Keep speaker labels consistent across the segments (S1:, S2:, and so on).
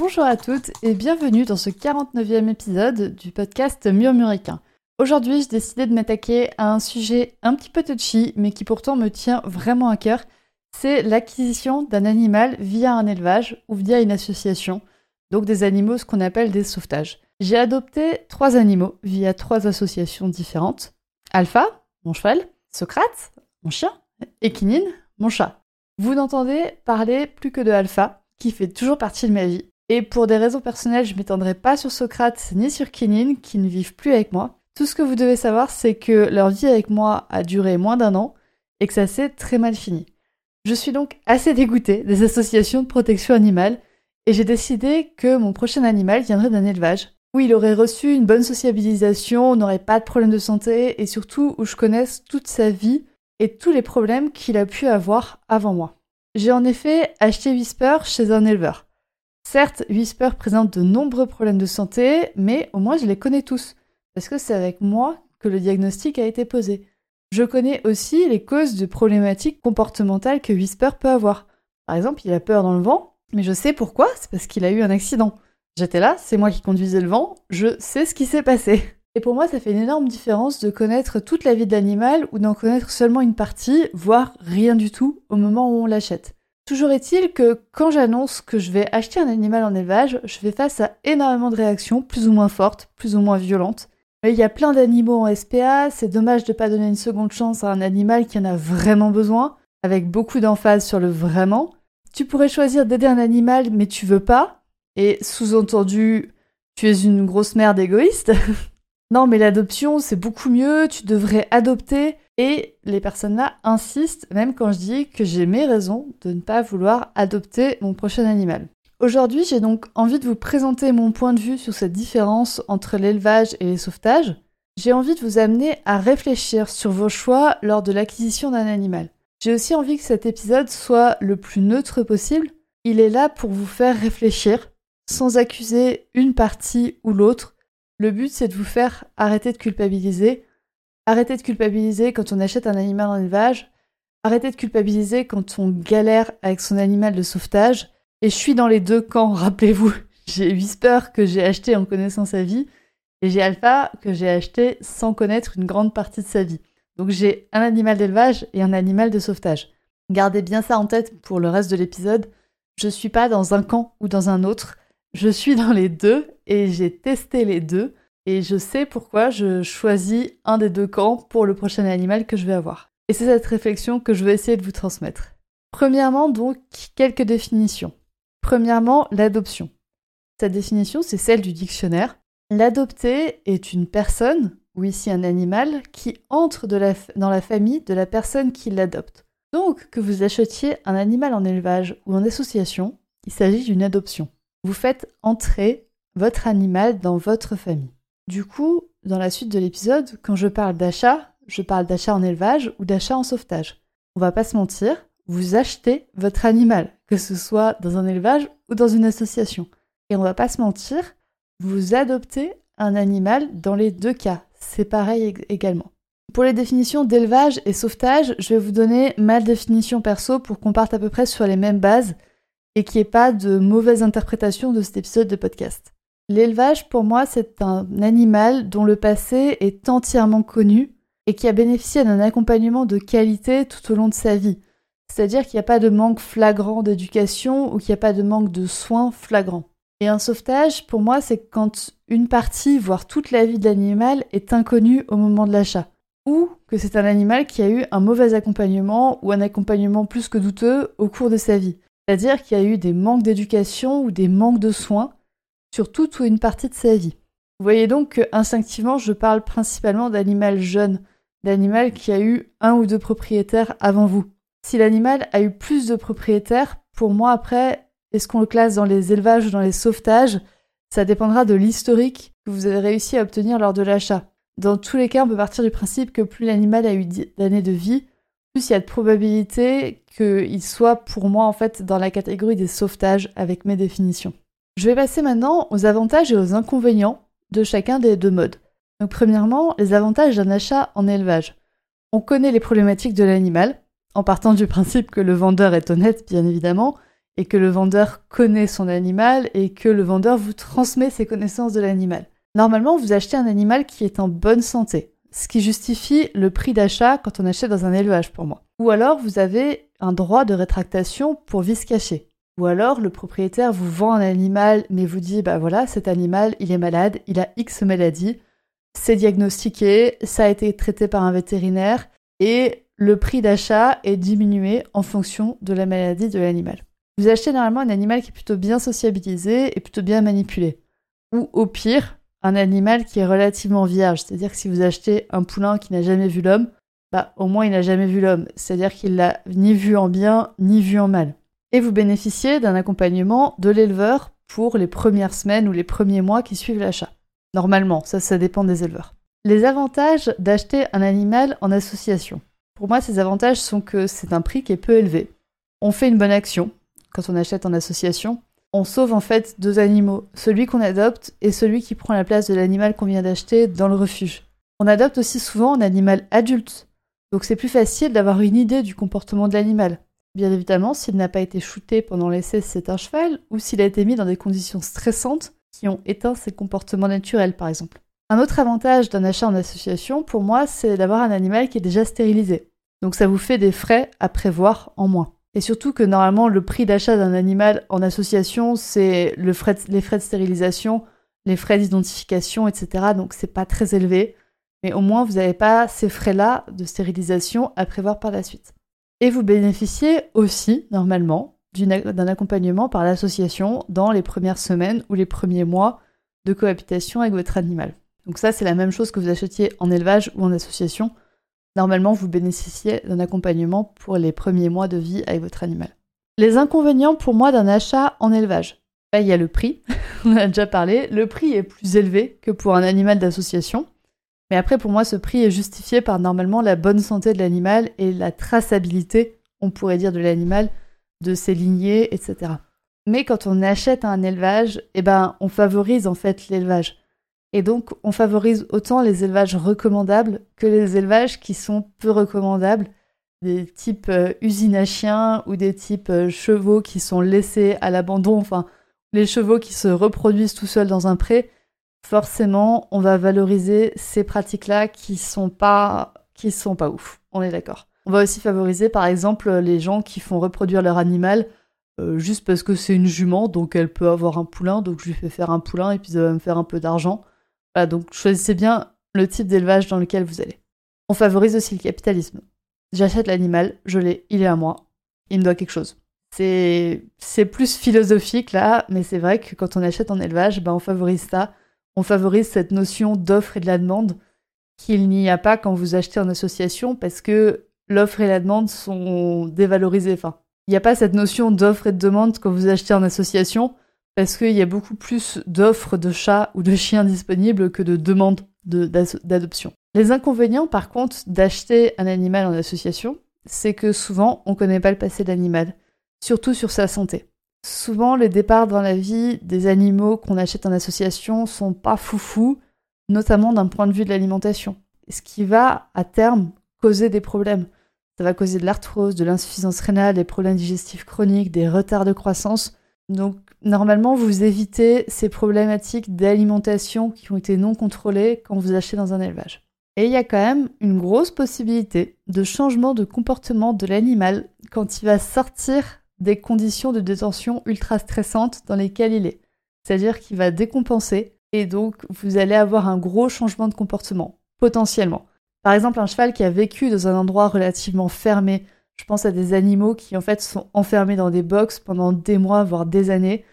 S1: Bonjour à toutes et bienvenue dans ce 49e épisode du podcast Murmuricain. Aujourd'hui, j'ai décidé de m'attaquer à un sujet un petit peu touchy, mais qui pourtant me tient vraiment à cœur. C'est l'acquisition d'un animal via un élevage ou via une association, donc des animaux, ce qu'on appelle des sauvetages. J'ai adopté trois animaux via trois associations différentes. Alpha, mon cheval, Socrate, mon chien, et Kinine, mon chat. Vous n'entendez parler plus que de Alpha, qui fait toujours partie de ma vie. Et pour des raisons personnelles, je m'étendrai pas sur Socrate ni sur Kinine, qui ne vivent plus avec moi. Tout ce que vous devez savoir, c'est que leur vie avec moi a duré moins d'un an et que ça s'est très mal fini. Je suis donc assez dégoûtée des associations de protection animale et j'ai décidé que mon prochain animal viendrait d'un élevage où il aurait reçu une bonne sociabilisation, n'aurait pas de problème de santé et surtout où je connaisse toute sa vie et tous les problèmes qu'il a pu avoir avant moi. J'ai en effet acheté Whisper chez un éleveur. Certes, Whisper présente de nombreux problèmes de santé, mais au moins je les connais tous, parce que c'est avec moi que le diagnostic a été posé. Je connais aussi les causes de problématiques comportementales que Whisper peut avoir. Par exemple, il a peur dans le vent, mais je sais pourquoi, c'est parce qu'il a eu un accident. J'étais là, c'est moi qui conduisais le vent, je sais ce qui s'est passé. Et pour moi, ça fait une énorme différence de connaître toute la vie de l'animal ou d'en connaître seulement une partie, voire rien du tout, au moment où on l'achète. Toujours est-il que quand j'annonce que je vais acheter un animal en élevage, je fais face à énormément de réactions, plus ou moins fortes, plus ou moins violentes. Mais il y a plein d'animaux en SPA, c'est dommage de ne pas donner une seconde chance à un animal qui en a vraiment besoin, avec beaucoup d'emphase sur le vraiment. Tu pourrais choisir d'aider un animal, mais tu veux pas, et sous-entendu, tu es une grosse merde égoïste. non, mais l'adoption, c'est beaucoup mieux, tu devrais adopter, et les personnes-là insistent, même quand je dis que j'ai mes raisons de ne pas vouloir adopter mon prochain animal. Aujourd'hui, j'ai donc envie de vous présenter mon point de vue sur cette différence entre l'élevage et les sauvetages. J'ai envie de vous amener à réfléchir sur vos choix lors de l'acquisition d'un animal. J'ai aussi envie que cet épisode soit le plus neutre possible. Il est là pour vous faire réfléchir, sans accuser une partie ou l'autre. Le but, c'est de vous faire arrêter de culpabiliser, Arrêtez de culpabiliser quand on achète un animal en élevage. Arrêtez de culpabiliser quand on galère avec son animal de sauvetage. Et je suis dans les deux camps, rappelez-vous. J'ai Whisper que j'ai acheté en connaissant sa vie. Et j'ai Alpha que j'ai acheté sans connaître une grande partie de sa vie. Donc j'ai un animal d'élevage et un animal de sauvetage. Gardez bien ça en tête pour le reste de l'épisode. Je suis pas dans un camp ou dans un autre. Je suis dans les deux et j'ai testé les deux et je sais pourquoi je choisis un des deux camps pour le prochain animal que je vais avoir. Et c'est cette réflexion que je vais essayer de vous transmettre. Premièrement, donc, quelques définitions. Premièrement, l'adoption. Cette définition, c'est celle du dictionnaire. L'adopté est une personne, ou ici un animal, qui entre dans la famille de la personne qui l'adopte. Donc, que vous achetiez un animal en élevage ou en association, il s'agit d'une adoption. Vous faites entrer votre animal dans votre famille. Du coup, dans la suite de l'épisode, quand je parle d'achat, je parle d'achat en élevage ou d'achat en sauvetage. On va pas se mentir, vous achetez votre animal, que ce soit dans un élevage ou dans une association. Et on va pas se mentir, vous adoptez un animal dans les deux cas. C'est pareil également. Pour les définitions d'élevage et sauvetage, je vais vous donner ma définition perso pour qu'on parte à peu près sur les mêmes bases et qu'il n'y ait pas de mauvaise interprétation de cet épisode de podcast. L'élevage, pour moi, c'est un animal dont le passé est entièrement connu et qui a bénéficié d'un accompagnement de qualité tout au long de sa vie. C'est-à-dire qu'il n'y a pas de manque flagrant d'éducation ou qu'il n'y a pas de manque de soins flagrants. Et un sauvetage, pour moi, c'est quand une partie, voire toute la vie de l'animal est inconnue au moment de l'achat. Ou que c'est un animal qui a eu un mauvais accompagnement ou un accompagnement plus que douteux au cours de sa vie. C'est-à-dire qu'il y a eu des manques d'éducation ou des manques de soins sur toute ou une partie de sa vie. Vous voyez donc que instinctivement, je parle principalement d'animal jeune, d'animal qui a eu un ou deux propriétaires avant vous. Si l'animal a eu plus de propriétaires, pour moi après, est-ce qu'on le classe dans les élevages ou dans les sauvetages? Ça dépendra de l'historique que vous avez réussi à obtenir lors de l'achat. Dans tous les cas, on peut partir du principe que plus l'animal a eu d'années de vie, plus il y a de probabilité qu'il soit pour moi en fait dans la catégorie des sauvetages avec mes définitions. Je vais passer maintenant aux avantages et aux inconvénients de chacun des deux modes. Donc premièrement, les avantages d'un achat en élevage. On connaît les problématiques de l'animal, en partant du principe que le vendeur est honnête bien évidemment, et que le vendeur connaît son animal et que le vendeur vous transmet ses connaissances de l'animal. Normalement, vous achetez un animal qui est en bonne santé, ce qui justifie le prix d'achat quand on achète dans un élevage pour moi. Ou alors vous avez un droit de rétractation pour vice caché. Ou alors le propriétaire vous vend un animal mais vous dit bah voilà cet animal il est malade, il a X maladie, c'est diagnostiqué, ça a été traité par un vétérinaire et le prix d'achat est diminué en fonction de la maladie de l'animal. Vous achetez normalement un animal qui est plutôt bien sociabilisé et plutôt bien manipulé. Ou au pire, un animal qui est relativement vierge. C'est-à-dire que si vous achetez un poulain qui n'a jamais vu l'homme, bah au moins il n'a jamais vu l'homme. C'est-à-dire qu'il l'a ni vu en bien, ni vu en mal. Et vous bénéficiez d'un accompagnement de l'éleveur pour les premières semaines ou les premiers mois qui suivent l'achat. Normalement, ça, ça dépend des éleveurs. Les avantages d'acheter un animal en association. Pour moi, ces avantages sont que c'est un prix qui est peu élevé. On fait une bonne action quand on achète en association on sauve en fait deux animaux, celui qu'on adopte et celui qui prend la place de l'animal qu'on vient d'acheter dans le refuge. On adopte aussi souvent un animal adulte, donc c'est plus facile d'avoir une idée du comportement de l'animal. Bien évidemment, s'il n'a pas été shooté pendant l'essai, c'est un cheval, ou s'il a été mis dans des conditions stressantes qui ont éteint ses comportements naturels, par exemple. Un autre avantage d'un achat en association, pour moi, c'est d'avoir un animal qui est déjà stérilisé. Donc ça vous fait des frais à prévoir en moins. Et surtout que normalement, le prix d'achat d'un animal en association, c'est le les frais de stérilisation, les frais d'identification, etc. Donc c'est pas très élevé. Mais au moins, vous n'avez pas ces frais-là de stérilisation à prévoir par la suite. Et vous bénéficiez aussi, normalement, d'un accompagnement par l'association dans les premières semaines ou les premiers mois de cohabitation avec votre animal. Donc ça, c'est la même chose que vous achetiez en élevage ou en association normalement vous bénéficiez d'un accompagnement pour les premiers mois de vie avec votre animal. Les inconvénients pour moi d'un achat en élevage. il y a le prix, on a déjà parlé, le prix est plus élevé que pour un animal d'association. Mais après, pour moi, ce prix est justifié par normalement la bonne santé de l'animal et la traçabilité, on pourrait dire, de l'animal, de ses lignées, etc. Mais quand on achète un élevage, eh ben, on favorise en fait l'élevage. Et donc, on favorise autant les élevages recommandables que les élevages qui sont peu recommandables, des types euh, usines à chiens ou des types euh, chevaux qui sont laissés à l'abandon, enfin, les chevaux qui se reproduisent tout seuls dans un pré. Forcément, on va valoriser ces pratiques-là qui sont pas, qui sont pas ouf. On est d'accord. On va aussi favoriser, par exemple, les gens qui font reproduire leur animal euh, juste parce que c'est une jument, donc elle peut avoir un poulain, donc je lui fais faire un poulain et puis ça va me faire un peu d'argent. Voilà, donc choisissez bien le type d'élevage dans lequel vous allez. On favorise aussi le capitalisme. J'achète l'animal, je l'ai, il est à moi, il me doit quelque chose. C'est, plus philosophique là, mais c'est vrai que quand on achète en élevage, ben on favorise ça. On favorise cette notion d'offre et de la demande qu'il n'y a pas quand vous achetez en association parce que l'offre et la demande sont dévalorisées. Enfin, il n'y a pas cette notion d'offre et de demande quand vous achetez en association parce qu'il y a beaucoup plus d'offres de chats ou de chiens disponibles que de demandes d'adoption. Les inconvénients, par contre, d'acheter un animal en association, c'est que souvent, on ne connaît pas le passé de l'animal, surtout sur sa santé. Souvent, les départs dans la vie des animaux qu'on achète en association sont pas foufous, notamment d'un point de vue de l'alimentation. Ce qui va, à terme, causer des problèmes. Ça va causer de l'arthrose, de l'insuffisance rénale, des problèmes digestifs chroniques, des retards de croissance. Donc, Normalement, vous évitez ces problématiques d'alimentation qui ont été non contrôlées quand vous achetez dans un élevage. Et il y a quand même une grosse possibilité de changement de comportement de l'animal quand il va sortir des conditions de détention ultra stressantes dans lesquelles il est. C'est-à-dire qu'il va décompenser et donc vous allez avoir un gros changement de comportement, potentiellement. Par exemple, un cheval qui a vécu dans un endroit relativement fermé, je pense à des animaux qui en fait sont enfermés dans des box pendant des mois, voire des années,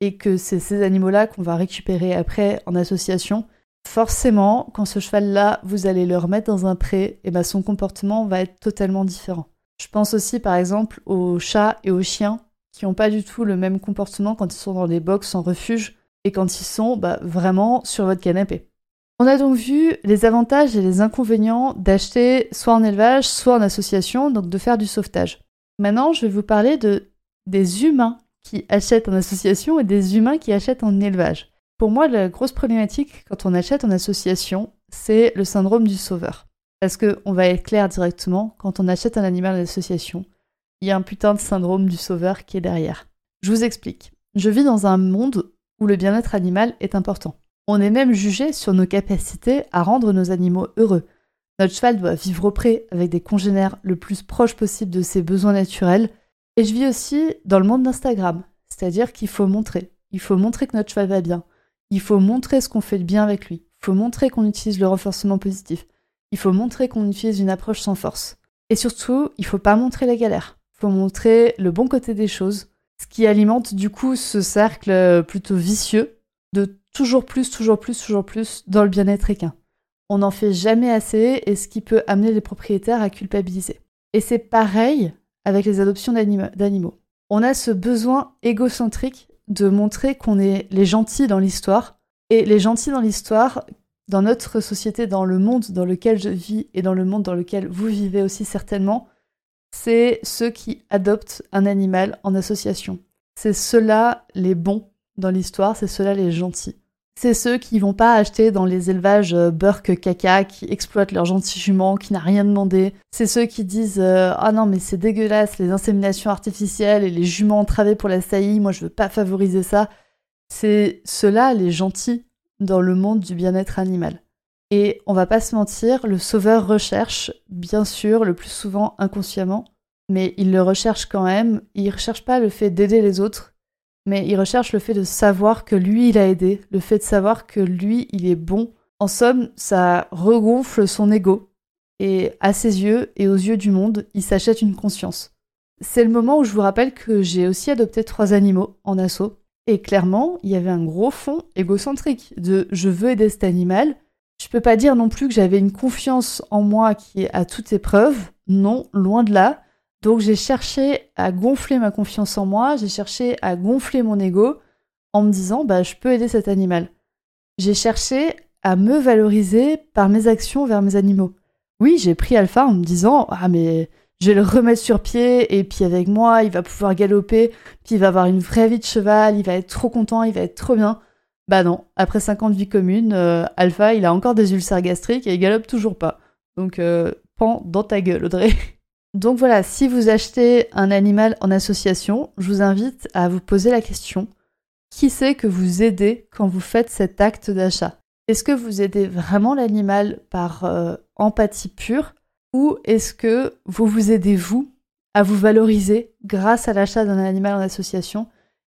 S1: et que c'est ces animaux-là qu'on va récupérer après en association. Forcément, quand ce cheval-là, vous allez le remettre dans un pré, et eh ben son comportement va être totalement différent. Je pense aussi par exemple aux chats et aux chiens qui n'ont pas du tout le même comportement quand ils sont dans des box en refuge et quand ils sont bah, vraiment sur votre canapé. On a donc vu les avantages et les inconvénients d'acheter soit en élevage, soit en association, donc de faire du sauvetage. Maintenant, je vais vous parler de, des humains qui achètent en association et des humains qui achètent en élevage. Pour moi, la grosse problématique quand on achète en association, c'est le syndrome du sauveur. Parce qu'on va être clair directement, quand on achète un animal en association, il y a un putain de syndrome du sauveur qui est derrière. Je vous explique. Je vis dans un monde où le bien-être animal est important. On est même jugé sur nos capacités à rendre nos animaux heureux. Notre cheval doit vivre auprès avec des congénères le plus proche possible de ses besoins naturels. Et je vis aussi dans le monde d'Instagram, c'est-à-dire qu'il faut montrer. Il faut montrer que notre cheval va bien. Il faut montrer ce qu'on fait de bien avec lui. Il faut montrer qu'on utilise le renforcement positif. Il faut montrer qu'on utilise une approche sans force. Et surtout, il faut pas montrer la galère. Il faut montrer le bon côté des choses, ce qui alimente du coup ce cercle plutôt vicieux de toujours plus, toujours plus, toujours plus dans le bien-être équin. On n'en fait jamais assez et ce qui peut amener les propriétaires à culpabiliser. Et c'est pareil avec les adoptions d'animaux. On a ce besoin égocentrique de montrer qu'on est les gentils dans l'histoire. Et les gentils dans l'histoire, dans notre société, dans le monde dans lequel je vis et dans le monde dans lequel vous vivez aussi certainement, c'est ceux qui adoptent un animal en association. C'est ceux-là les bons dans l'histoire, c'est ceux-là les gentils. C'est ceux qui vont pas acheter dans les élevages euh, burk caca, qui exploitent leurs gentils juments, qui n'a rien demandé. C'est ceux qui disent euh, ah non mais c'est dégueulasse les inséminations artificielles et les juments entravés pour la saillie, moi je veux pas favoriser ça. C'est ceux-là les gentils dans le monde du bien-être animal. Et on va pas se mentir, le sauveur recherche, bien sûr, le plus souvent inconsciemment, mais il le recherche quand même. Il recherche pas le fait d'aider les autres, mais il recherche le fait de savoir que lui, il a aidé, le fait de savoir que lui, il est bon. En somme, ça regonfle son ego. Et à ses yeux et aux yeux du monde, il s'achète une conscience. C'est le moment où je vous rappelle que j'ai aussi adopté trois animaux en assaut. Et clairement, il y avait un gros fond égocentrique de je veux aider cet animal. Je peux pas dire non plus que j'avais une confiance en moi qui est à toute épreuve. Non, loin de là. Donc j'ai cherché à gonfler ma confiance en moi, j'ai cherché à gonfler mon ego en me disant bah je peux aider cet animal. J'ai cherché à me valoriser par mes actions vers mes animaux. Oui, j'ai pris Alpha en me disant ah mais je vais le remettre sur pied et puis avec moi, il va pouvoir galoper, puis il va avoir une vraie vie de cheval, il va être trop content, il va être trop bien. Bah non, après 50 vies communes, euh, Alpha, il a encore des ulcères gastriques et il galope toujours pas. Donc, euh, pan dans ta gueule, Audrey. Donc voilà, si vous achetez un animal en association, je vous invite à vous poser la question qui c'est que vous aidez quand vous faites cet acte d'achat? Est-ce que vous aidez vraiment l'animal par euh, empathie pure ou est-ce que vous vous aidez vous à vous valoriser grâce à l'achat d'un animal en association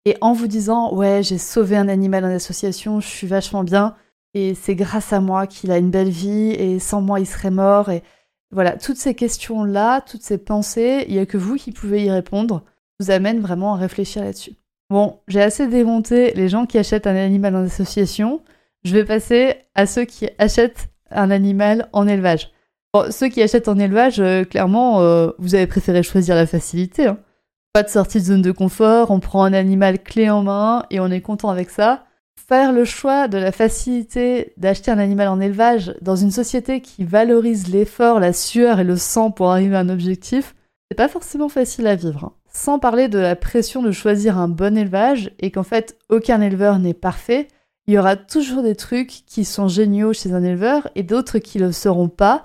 S1: et en vous disant ouais j'ai sauvé un animal en association, je suis vachement bien et c'est grâce à moi qu'il a une belle vie et sans moi il serait mort et voilà, toutes ces questions-là, toutes ces pensées, il n'y a que vous qui pouvez y répondre, vous amène vraiment à réfléchir là-dessus. Bon, j'ai assez démonté les gens qui achètent un animal en association. Je vais passer à ceux qui achètent un animal en élevage. Bon, ceux qui achètent en élevage, euh, clairement, euh, vous avez préféré choisir la facilité. Hein. Pas de sortie de zone de confort, on prend un animal clé en main et on est content avec ça faire le choix de la facilité d'acheter un animal en élevage dans une société qui valorise l'effort, la sueur et le sang pour arriver à un objectif, c'est pas forcément facile à vivre. Hein. Sans parler de la pression de choisir un bon élevage et qu'en fait aucun éleveur n'est parfait, il y aura toujours des trucs qui sont géniaux chez un éleveur et d'autres qui le seront pas.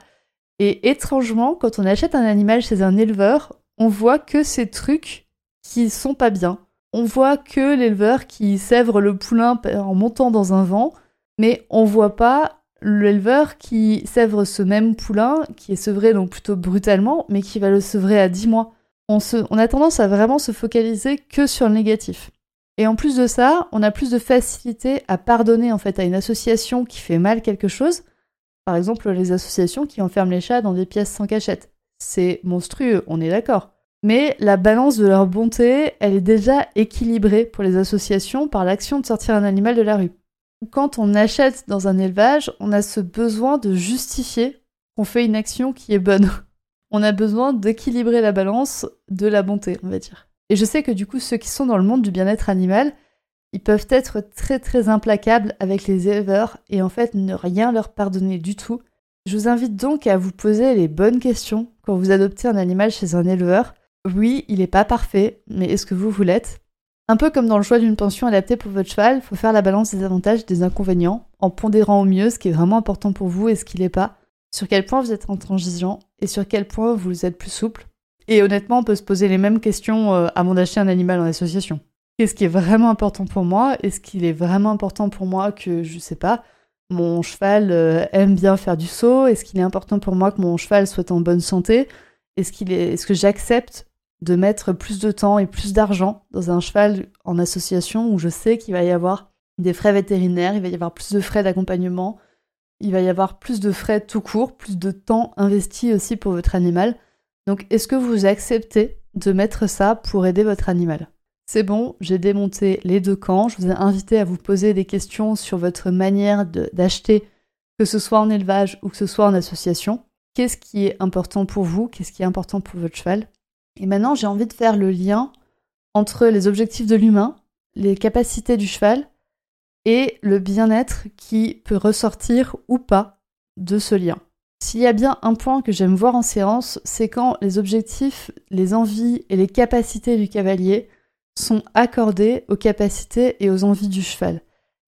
S1: Et étrangement, quand on achète un animal chez un éleveur, on voit que ces trucs qui sont pas bien on voit que l'éleveur qui sèvre le poulain en montant dans un vent, mais on voit pas l'éleveur qui sèvre ce même poulain, qui est sevré donc plutôt brutalement, mais qui va le sevrer à 10 mois. On, on a tendance à vraiment se focaliser que sur le négatif. Et en plus de ça, on a plus de facilité à pardonner en fait à une association qui fait mal quelque chose. Par exemple, les associations qui enferment les chats dans des pièces sans cachette. C'est monstrueux, on est d'accord. Mais la balance de leur bonté, elle est déjà équilibrée pour les associations par l'action de sortir un animal de la rue. Quand on achète dans un élevage, on a ce besoin de justifier qu'on fait une action qui est bonne. On a besoin d'équilibrer la balance de la bonté, on va dire. Et je sais que du coup, ceux qui sont dans le monde du bien-être animal, ils peuvent être très très implacables avec les éleveurs et en fait ne rien leur pardonner du tout. Je vous invite donc à vous poser les bonnes questions quand vous adoptez un animal chez un éleveur. Oui, il n'est pas parfait, mais est-ce que vous vous l'êtes? Un peu comme dans le choix d'une pension adaptée pour votre cheval, faut faire la balance des avantages et des inconvénients, en pondérant au mieux ce qui est vraiment important pour vous et ce qui l'est pas, sur quel point vous êtes intransigeant et sur quel point vous êtes plus souple. Et honnêtement, on peut se poser les mêmes questions euh, avant d'acheter un animal en association. Qu'est-ce qui est vraiment important pour moi Est-ce qu'il est vraiment important pour moi que, je sais pas, mon cheval euh, aime bien faire du saut Est-ce qu'il est important pour moi que mon cheval soit en bonne santé Est-ce qu'il est, est-ce que j'accepte de mettre plus de temps et plus d'argent dans un cheval en association où je sais qu'il va y avoir des frais vétérinaires, il va y avoir plus de frais d'accompagnement, il va y avoir plus de frais tout court, plus de temps investi aussi pour votre animal. Donc est-ce que vous acceptez de mettre ça pour aider votre animal? C'est bon, j'ai démonté les deux camps, je vous ai invité à vous poser des questions sur votre manière d'acheter, que ce soit en élevage ou que ce soit en association. Qu'est-ce qui est important pour vous? Qu'est-ce qui est important pour votre cheval? Et maintenant, j'ai envie de faire le lien entre les objectifs de l'humain, les capacités du cheval et le bien-être qui peut ressortir ou pas de ce lien. S'il y a bien un point que j'aime voir en séance, c'est quand les objectifs, les envies et les capacités du cavalier sont accordés aux capacités et aux envies du cheval.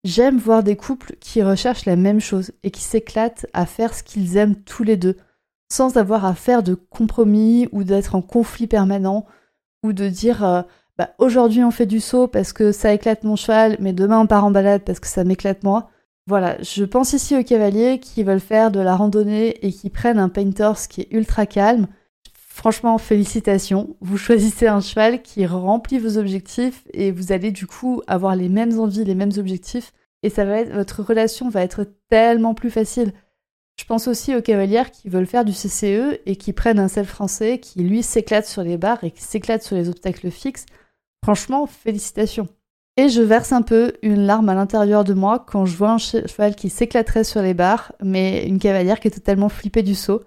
S1: J'aime voir des couples qui recherchent la même chose et qui s'éclatent à faire ce qu'ils aiment tous les deux, sans avoir à faire de compromis ou d'être en conflit permanent ou de dire euh, bah, aujourd'hui on fait du saut parce que ça éclate mon cheval, mais demain on part en balade parce que ça m'éclate moi. Voilà, je pense ici aux cavaliers qui veulent faire de la randonnée et qui prennent un Painters qui est ultra calme. Franchement, félicitations. Vous choisissez un cheval qui remplit vos objectifs et vous allez du coup avoir les mêmes envies, les mêmes objectifs. Et ça va votre relation va être tellement plus facile. Je pense aussi aux cavalières qui veulent faire du CCE et qui prennent un sel français qui lui s'éclate sur les barres et qui s'éclate sur les obstacles fixes. Franchement, félicitations. Et je verse un peu une larme à l'intérieur de moi quand je vois un cheval qui s'éclaterait sur les barres, mais une cavalière qui est totalement flippée du saut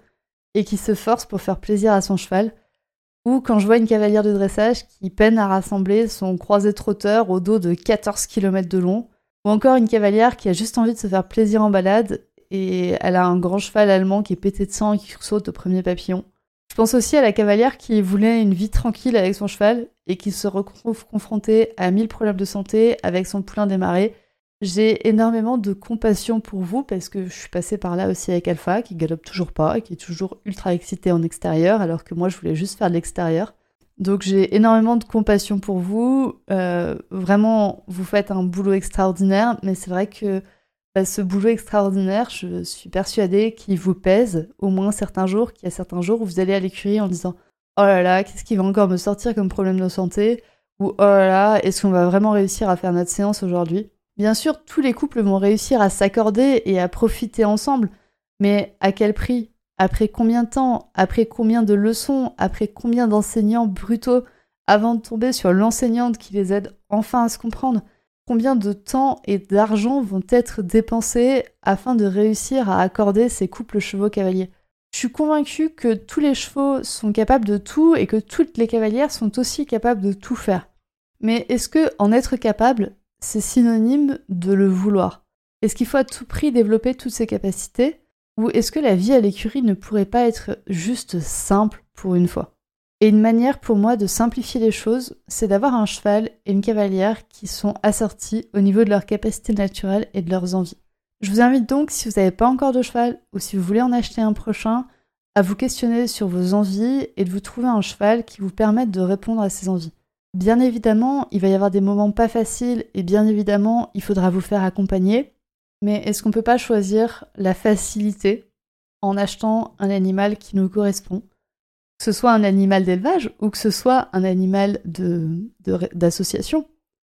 S1: et qui se force pour faire plaisir à son cheval. Ou quand je vois une cavalière de dressage qui peine à rassembler son croisé trotteur au dos de 14 km de long. Ou encore une cavalière qui a juste envie de se faire plaisir en balade et elle a un grand cheval allemand qui est pété de sang et qui saute au premier papillon. Je pense aussi à la cavalière qui voulait une vie tranquille avec son cheval et qui se retrouve confrontée à mille problèmes de santé avec son poulain démarré. J'ai énormément de compassion pour vous parce que je suis passée par là aussi avec Alpha qui galope toujours pas et qui est toujours ultra excité en extérieur alors que moi je voulais juste faire de l'extérieur. Donc j'ai énormément de compassion pour vous. Euh, vraiment, vous faites un boulot extraordinaire, mais c'est vrai que bah, ce boulot extraordinaire, je suis persuadée qu'il vous pèse au moins certains jours, qu'il y a certains jours où vous allez à l'écurie en disant Oh là là, qu'est-ce qui va encore me sortir comme problème de santé? Ou Oh là là, est-ce qu'on va vraiment réussir à faire notre séance aujourd'hui? Bien sûr, tous les couples vont réussir à s'accorder et à profiter ensemble, mais à quel prix? Après combien de temps? Après combien de leçons? Après combien d'enseignants brutaux avant de tomber sur l'enseignante qui les aide enfin à se comprendre? Combien de temps et d'argent vont être dépensés afin de réussir à accorder ces couples chevaux-cavaliers. Je suis convaincue que tous les chevaux sont capables de tout et que toutes les cavalières sont aussi capables de tout faire. Mais est-ce que en être capable, c'est synonyme de le vouloir Est-ce qu'il faut à tout prix développer toutes ces capacités? Ou est-ce que la vie à l'écurie ne pourrait pas être juste simple pour une fois? Et une manière pour moi de simplifier les choses, c'est d'avoir un cheval et une cavalière qui sont assortis au niveau de leurs capacités naturelles et de leurs envies. Je vous invite donc, si vous n'avez pas encore de cheval ou si vous voulez en acheter un prochain, à vous questionner sur vos envies et de vous trouver un cheval qui vous permette de répondre à ces envies. Bien évidemment, il va y avoir des moments pas faciles et bien évidemment, il faudra vous faire accompagner. Mais est-ce qu'on peut pas choisir la facilité en achetant un animal qui nous correspond? Que ce soit un animal d'élevage ou que ce soit un animal d'association.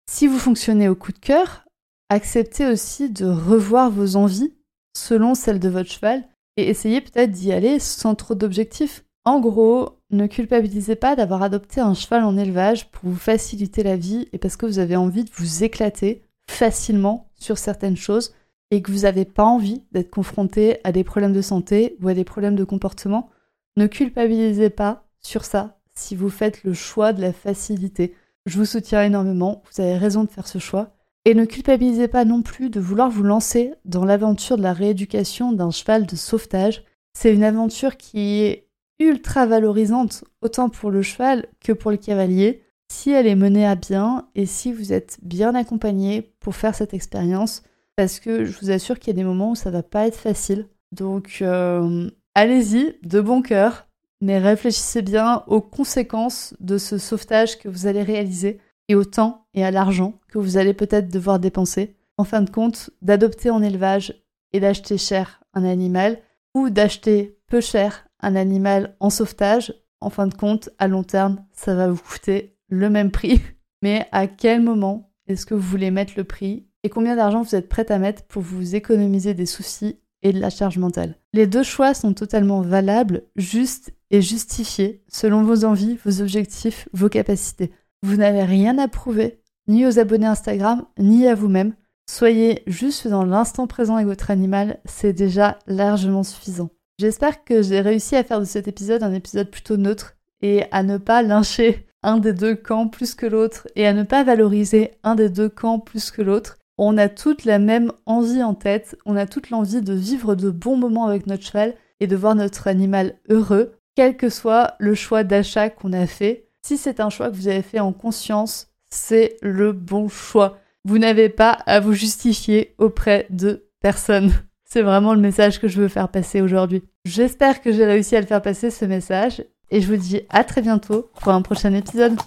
S1: Si vous fonctionnez au coup de cœur, acceptez aussi de revoir vos envies selon celles de votre cheval et essayez peut-être d'y aller sans trop d'objectifs. En gros, ne culpabilisez pas d'avoir adopté un cheval en élevage pour vous faciliter la vie et parce que vous avez envie de vous éclater facilement sur certaines choses et que vous n'avez pas envie d'être confronté à des problèmes de santé ou à des problèmes de comportement ne culpabilisez pas sur ça, si vous faites le choix de la facilité. Je vous soutiens énormément, vous avez raison de faire ce choix. Et ne culpabilisez pas non plus de vouloir vous lancer dans l'aventure de la rééducation d'un cheval de sauvetage. C'est une aventure qui est ultra valorisante, autant pour le cheval que pour le cavalier, si elle est menée à bien et si vous êtes bien accompagné pour faire cette expérience, parce que je vous assure qu'il y a des moments où ça va pas être facile. Donc euh, allez-y de bon cœur, mais réfléchissez bien aux conséquences de ce sauvetage que vous allez réaliser et au temps et à l'argent que vous allez peut-être devoir dépenser. En fin de compte, d'adopter en élevage et d'acheter cher un animal ou d'acheter peu cher un animal en sauvetage, en fin de compte, à long terme, ça va vous coûter le même prix. Mais à quel moment est-ce que vous voulez mettre le prix et combien d'argent vous êtes prêt à mettre pour vous économiser des soucis et de la charge mentale? Les deux choix sont totalement valables, justes et justifiés selon vos envies, vos objectifs, vos capacités. Vous n'avez rien à prouver, ni aux abonnés Instagram, ni à vous-même. Soyez juste dans l'instant présent avec votre animal, c'est déjà largement suffisant. J'espère que j'ai réussi à faire de cet épisode un épisode plutôt neutre et à ne pas lyncher un des deux camps plus que l'autre et à ne pas valoriser un des deux camps plus que l'autre. On a toute la même envie en tête, on a toute l'envie de vivre de bons moments avec notre cheval et de voir notre animal heureux, quel que soit le choix d'achat qu'on a fait. Si c'est un choix que vous avez fait en conscience, c'est le bon choix. Vous n'avez pas à vous justifier auprès de personne. C'est vraiment le message que je veux faire passer aujourd'hui. J'espère que j'ai réussi à le faire passer ce message et je vous dis à très bientôt pour un prochain épisode.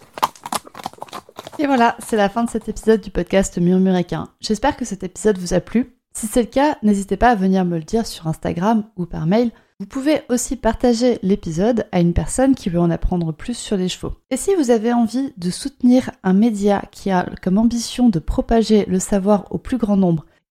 S1: Et voilà, c'est la fin de cet épisode du podcast Murmuréquin. J'espère que cet épisode vous a plu. Si c'est le cas, n'hésitez pas à venir me le dire sur Instagram ou par mail. Vous pouvez aussi partager l'épisode à une personne qui veut en apprendre plus sur les chevaux. Et si vous avez envie de soutenir un média qui a comme ambition de propager le savoir au plus grand nombre